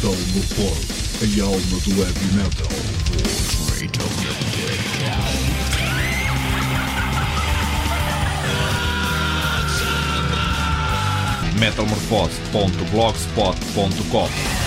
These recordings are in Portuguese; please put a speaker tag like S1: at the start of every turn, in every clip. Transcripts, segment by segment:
S1: Metamorfose, a alma do heavy metal.
S2: metalmorfose.blogspot.com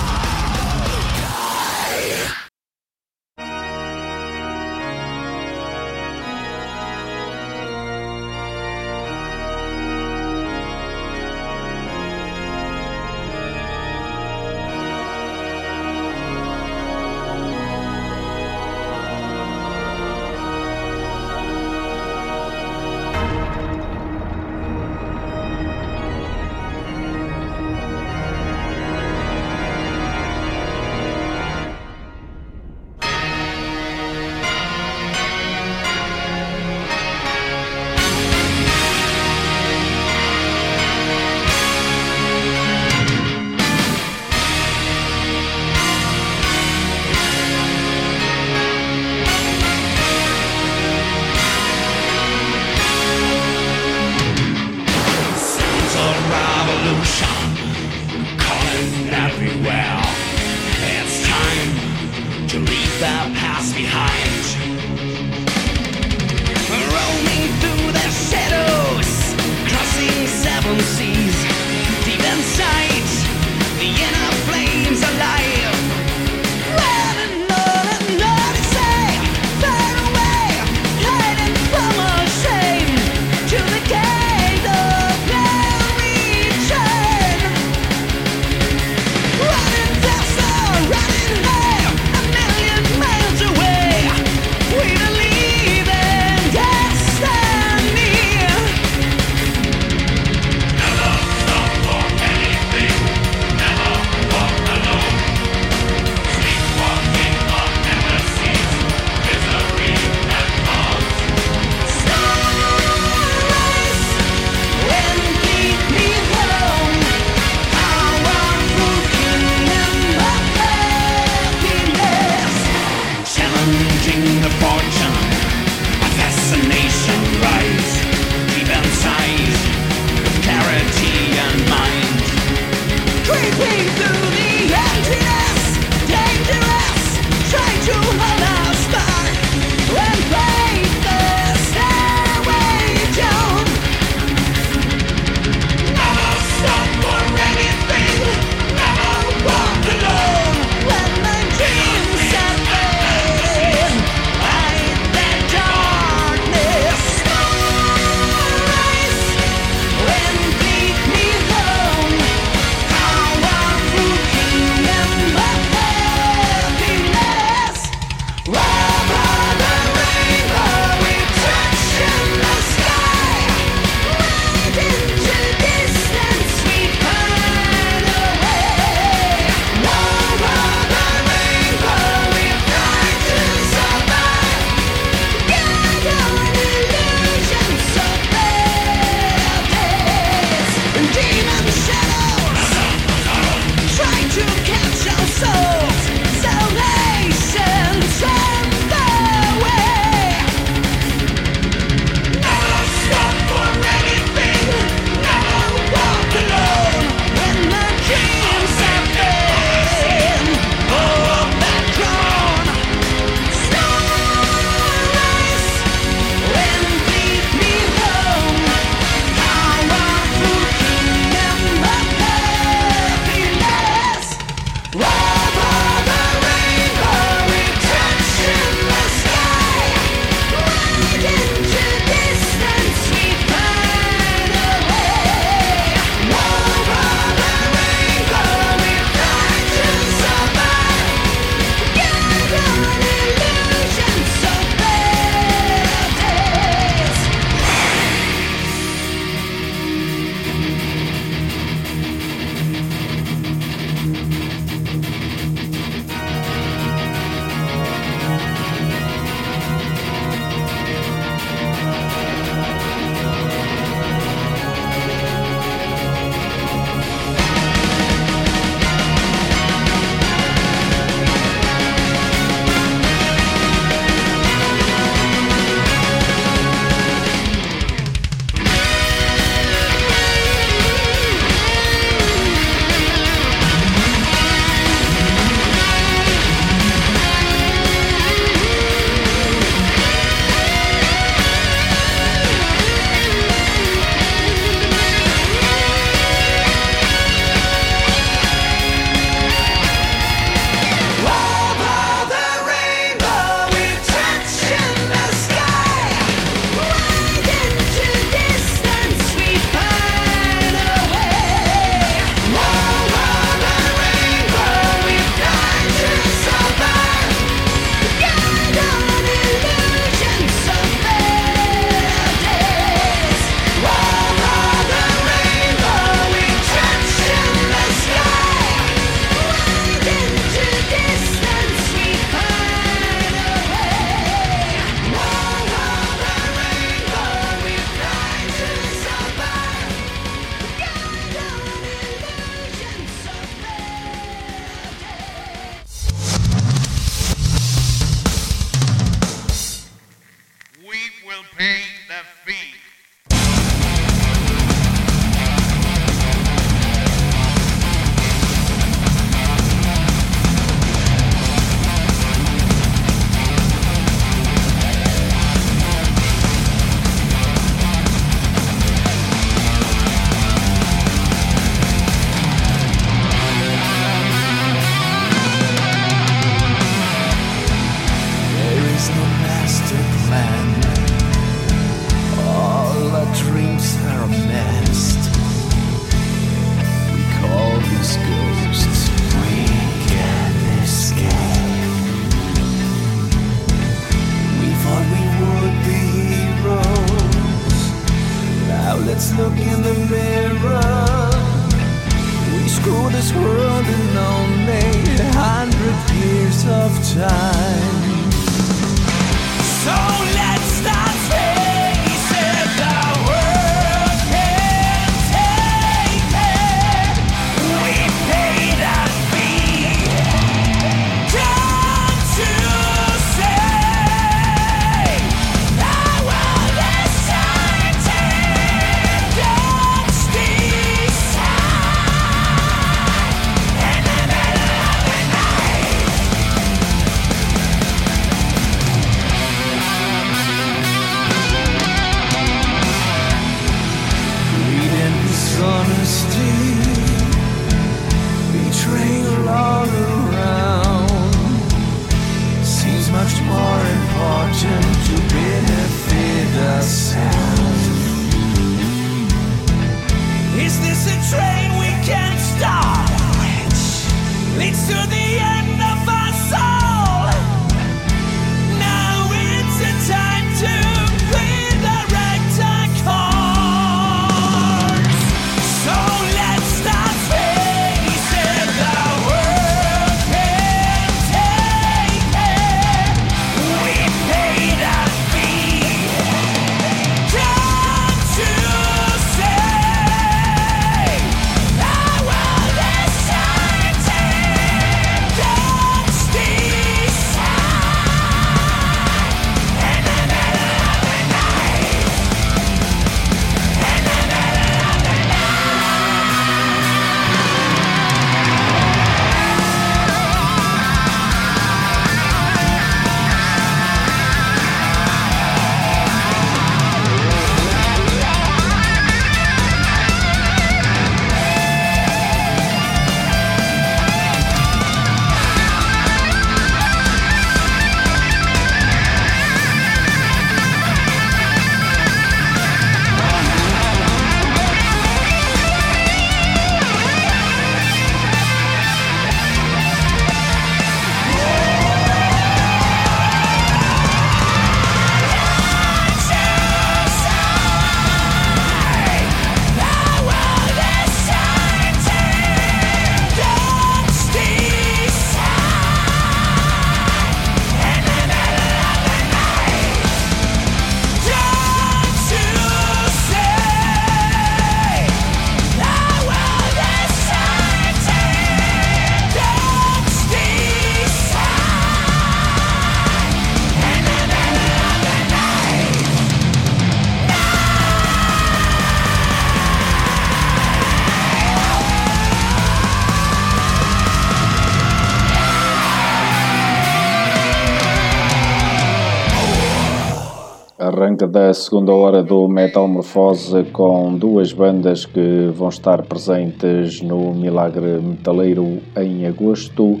S3: da segunda hora do Metalmorfose com duas bandas que vão estar presentes no Milagre Metaleiro em agosto.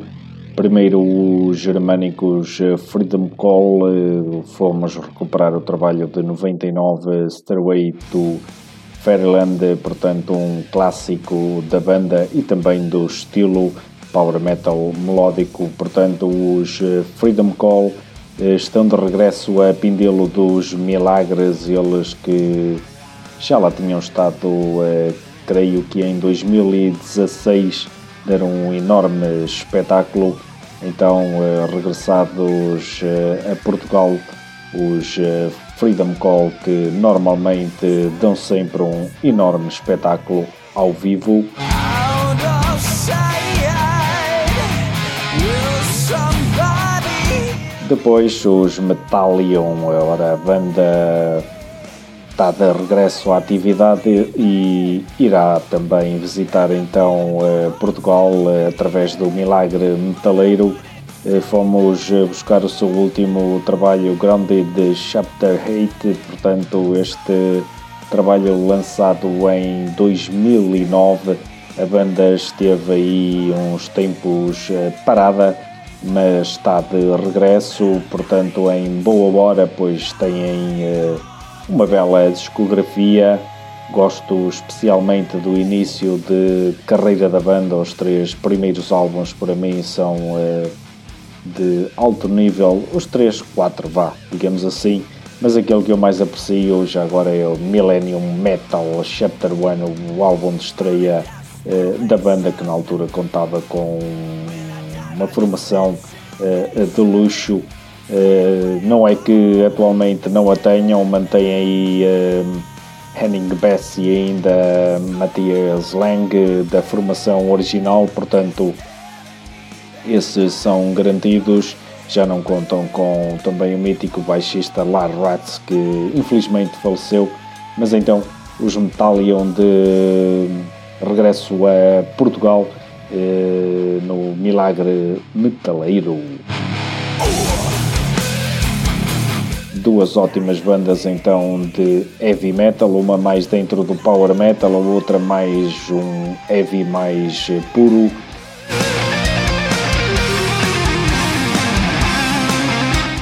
S3: Primeiro, os germânicos Freedom Call, eh, fomos recuperar o trabalho de 99 Stairway to Fairyland, portanto, um clássico da banda e também do estilo power metal melódico. Portanto, os eh, Freedom Call eh, estão de regresso a Pindelo dos Milagres, eles que já lá tinham estado, eh, creio que em 2016, deram um enorme espetáculo. Então, eh, regressados a Portugal, os Freedom Call, que normalmente dão sempre um enorme espetáculo ao vivo. Depois os Metallion, ora a banda está de regresso à atividade e irá também visitar então eh, Portugal eh, através do Milagre Metaleiro. Eh, fomos buscar o seu último trabalho, Grounded Chapter 8, portanto este trabalho lançado em 2009. A banda esteve aí uns tempos parada, mas está de regresso, portanto em boa hora, pois têm uma bela discografia. Gosto especialmente do início de carreira da banda. Os três primeiros álbuns para mim são uh, de alto nível. Os três, quatro, vá, digamos assim. Mas aquele que eu mais aprecio já agora é o Millennium Metal Chapter 1, o álbum de estreia uh, da banda que na altura contava com uma formação uh, de luxo eh, não é que atualmente não a tenham, mantém aí uh, Henning Bess e ainda Matthias Lang da formação original, portanto, esses são garantidos. Já não contam com também o mítico baixista Lars Ratz, que infelizmente faleceu, mas então os Metallion de regresso a Portugal no Milagre Metaleiro duas ótimas bandas então de heavy metal, uma mais dentro do power metal, a outra mais um heavy mais puro.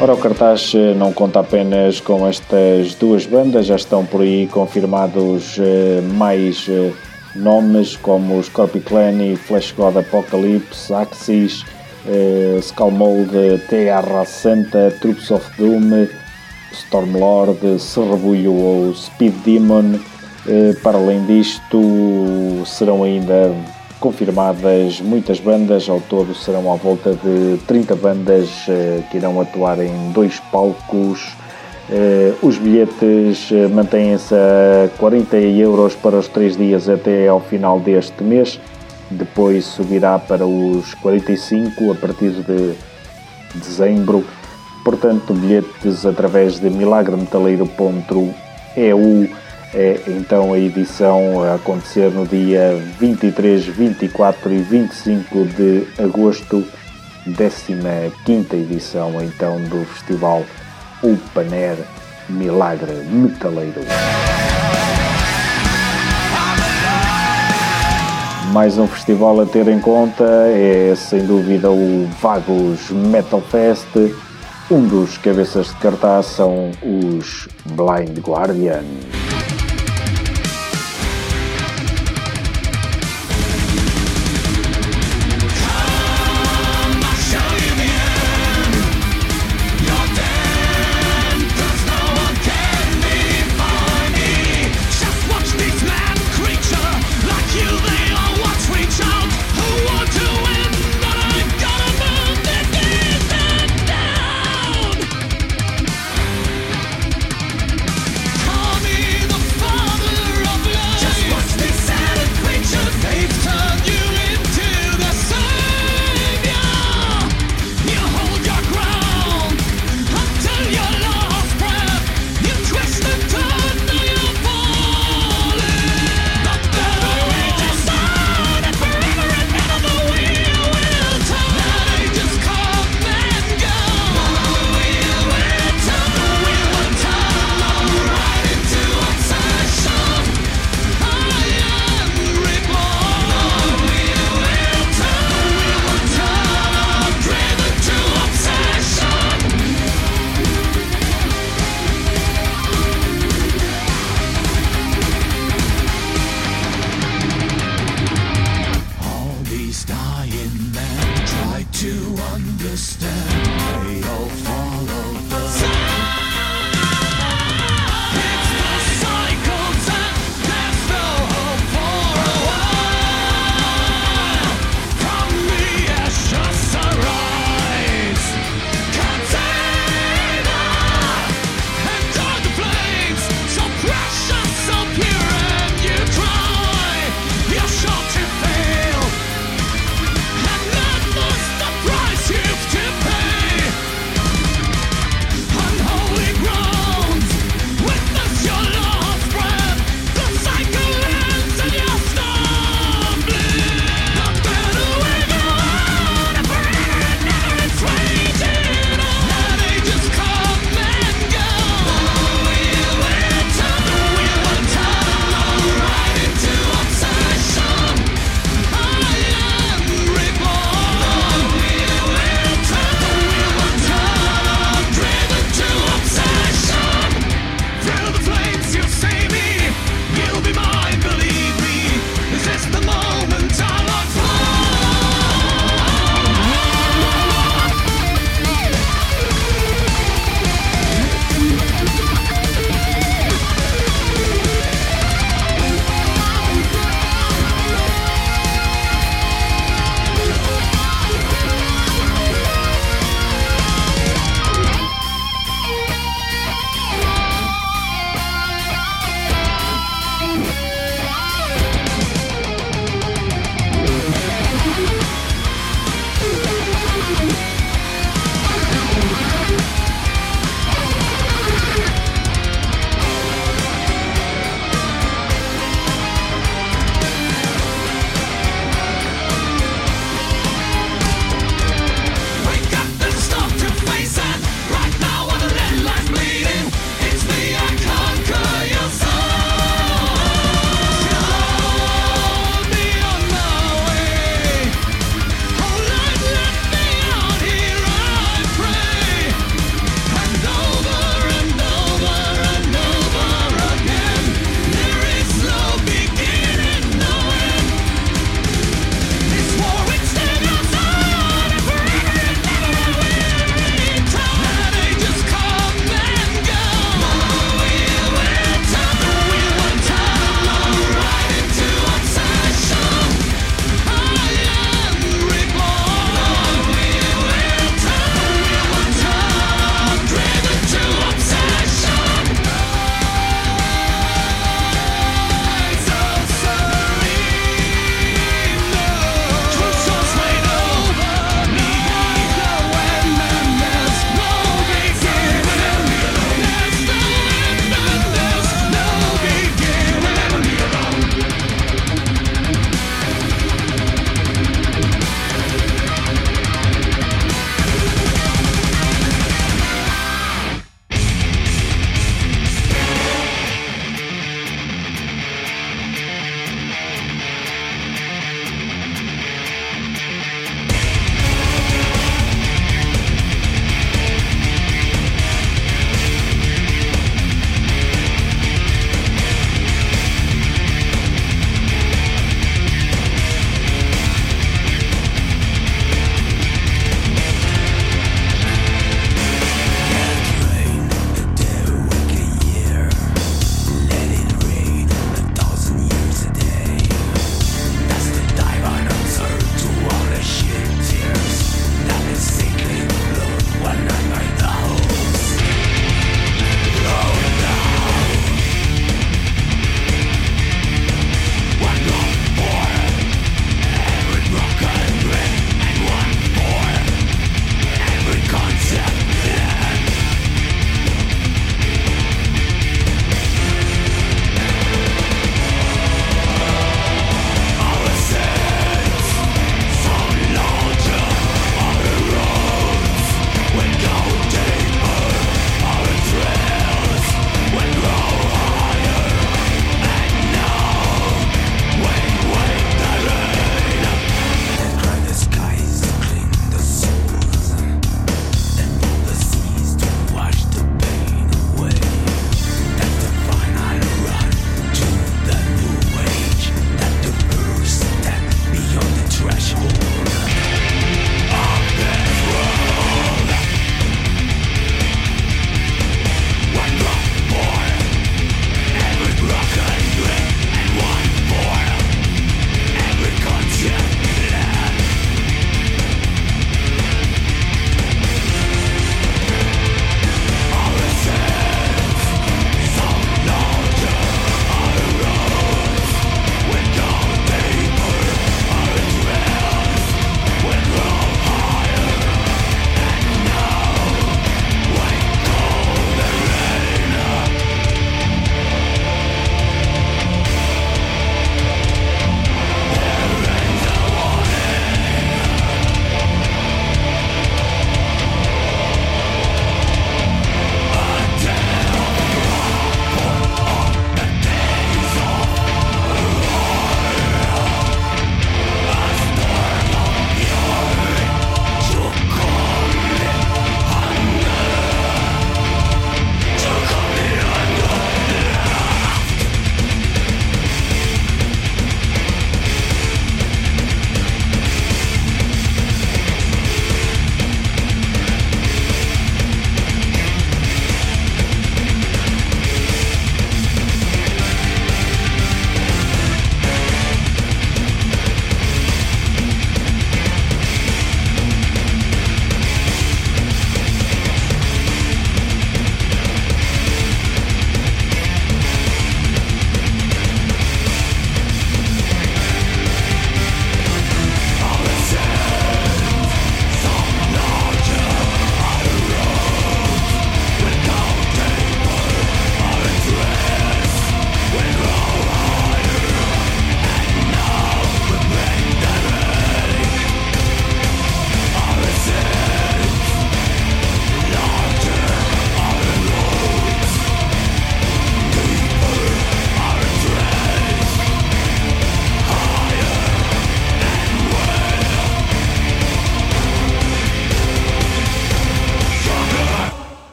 S3: Ora, o cartaz eh, não conta apenas com estas duas bandas, já estão por aí confirmados eh, mais eh, nomes como Scorpiclan e Flash God Apocalypse, Axis, Skullmold, Terra Santa, Troops of Doom, Stormlord, Serrabulho ou Speed Demon. Eh, para além disto, serão ainda confirmadas muitas bandas, ao todo serão à volta de 30 bandas eh, que irão atuar em dois palcos. Eh, os bilhetes mantêm-se a 40 euros para os 3 dias até ao final deste mês, depois subirá para os 45 a partir de dezembro. Portanto, bilhetes através de milagremetaleiro.eu é então a edição a acontecer no dia 23, 24 e 25 de agosto, 15 edição então do festival Open Air Milagre Metaleiro. Mais um festival a ter em conta é sem dúvida o Vagos Metal Fest um dos cabeças de cartaz são os Blind Guardian.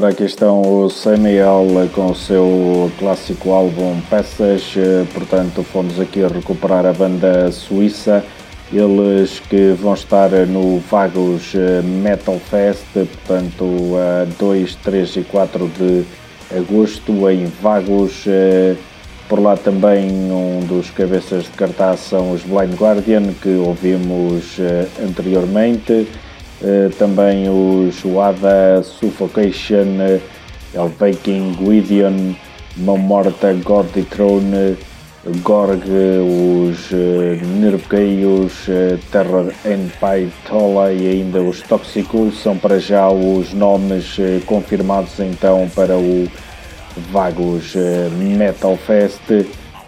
S3: Ora, aqui estão o Samuel com o seu clássico álbum Peças, portanto fomos aqui recuperar a banda suíça, eles que vão estar no Vagos Metal Fest, portanto a 2, 3 e 4 de agosto em Vagos, por lá também um dos cabeças de cartaz são os Blind Guardian, que ouvimos anteriormente. Uh, também os Wada, Suffocation, uh, Elvaking, Gwydion, Mão Morta, Throne, Gorg, os uh, Terror Empire, Tola e ainda os Toxicul são para já os nomes confirmados então para o Vagos eh, Metal Fest.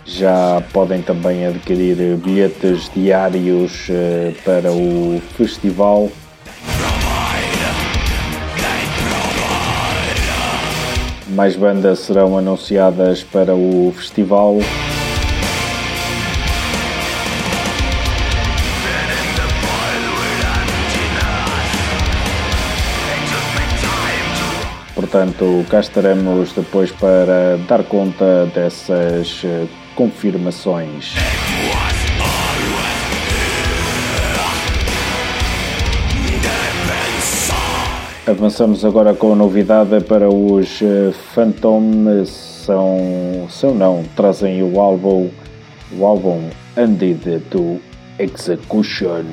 S3: Já podem também adquirir bilhetes diários eh, para o festival. Mais bandas serão anunciadas para o festival. portanto, cá estaremos depois para dar conta dessas eh, confirmações. Avançamos agora com a novidade para os eh, Phantom, são, são não, trazem o álbum, o álbum Ended to Execution.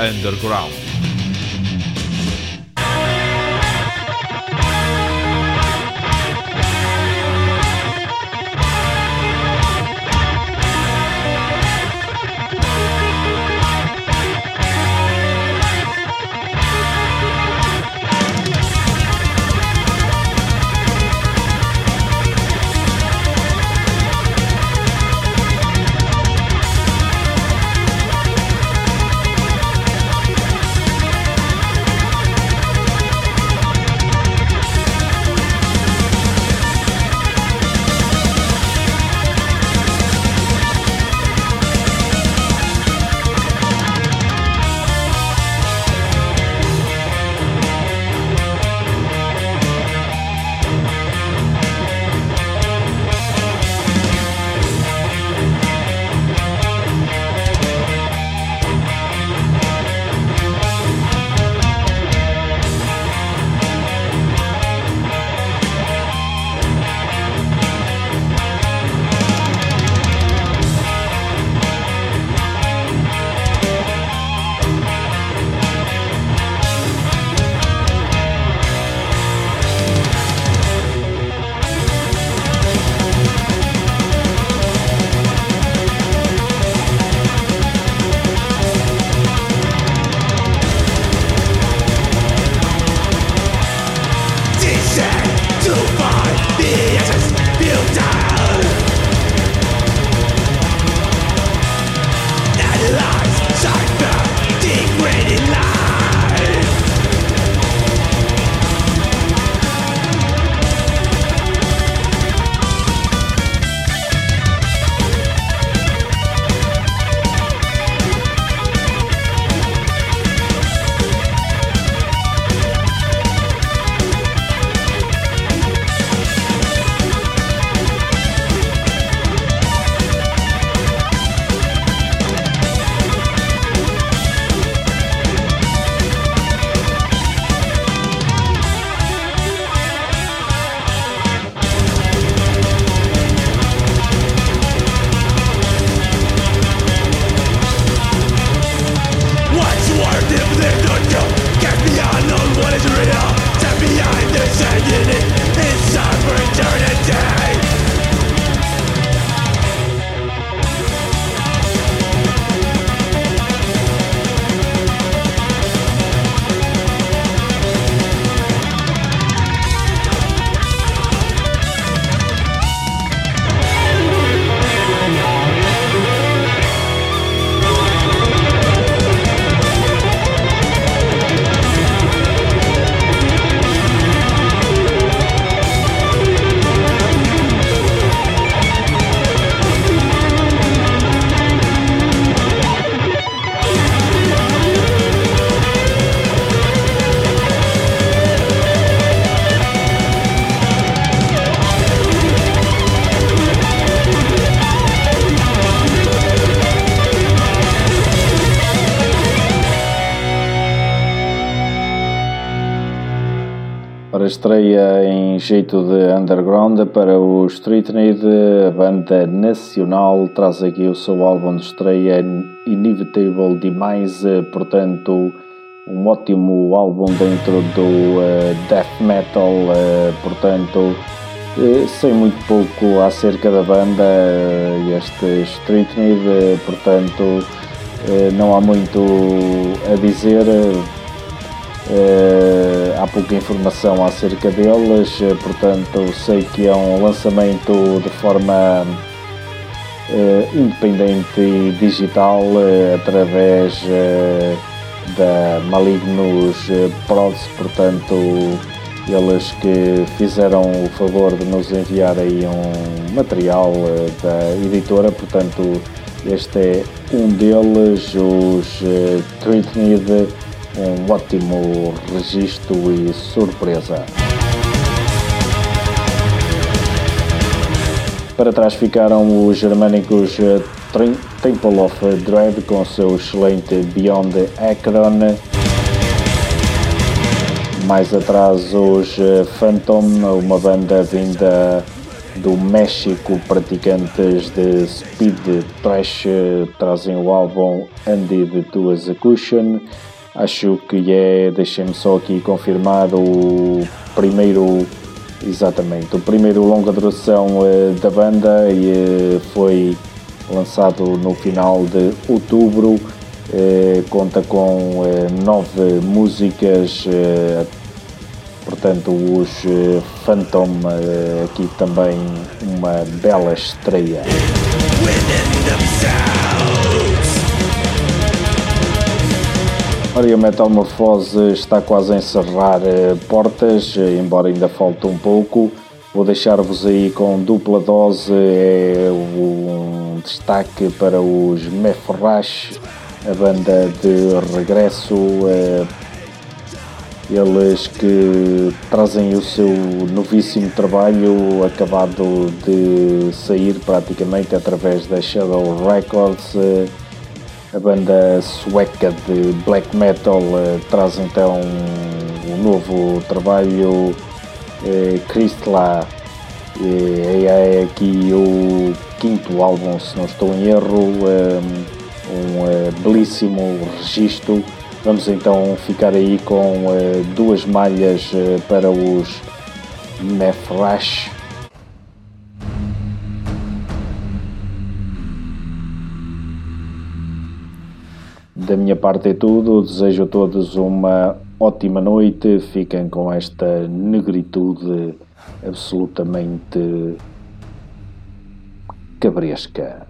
S4: Underground.
S3: Estreia em jeito de underground para o Street Need, a banda nacional traz aqui o seu álbum de estreia Inevitable Demise, portanto um ótimo álbum dentro do uh, death metal, uh, portanto uh, sei muito pouco acerca da banda, este Street Need, portanto não há muito a dizer Uh, há pouca informação acerca deles, uh, portanto sei que é um lançamento de forma uh, independente e digital através da Malignos Prods, portanto eles que fizeram o favor de nos enviar aí um material da editora, portanto este é um deles, os uh, Treat Need um ótimo registro e surpresa. Para trás ficaram os germânicos eh, Temple of Dread com seu excelente Beyond Akron. Mais atrás os eh, Phantom, uma banda vinda do México, praticantes de speed trash, eh, trazem o álbum Ended to Execution. Acho que é, deixem-me só aqui confirmar, o primeiro, exatamente, o primeiro longa duração uh, da banda e uh, foi lançado no final de outubro. Uh, conta com nove músicas, portanto, os Phantom, aqui também uma bela estreia. Ora, a Metamorfose está quase a encerrar eh, portas, eh, embora ainda falte um pouco. Vou deixar-vos aí com dupla dose, é um destaque para os Meforrash, a banda de regresso. É, eles que trazem o seu novíssimo trabalho, acabado de sair praticamente através da Shadow Records. A banda sueca de black metal uh, traz então um novo trabalho uh, Cristla uh, é aqui o quinto álbum se não estou em erro um, belíssimo registro. Vamos então ficar aí com duas malhas para os Mefrash Da minha parte é tudo. Desejo a todos uma ótima noite. Fiquem com esta negritude absolutamente cabresca.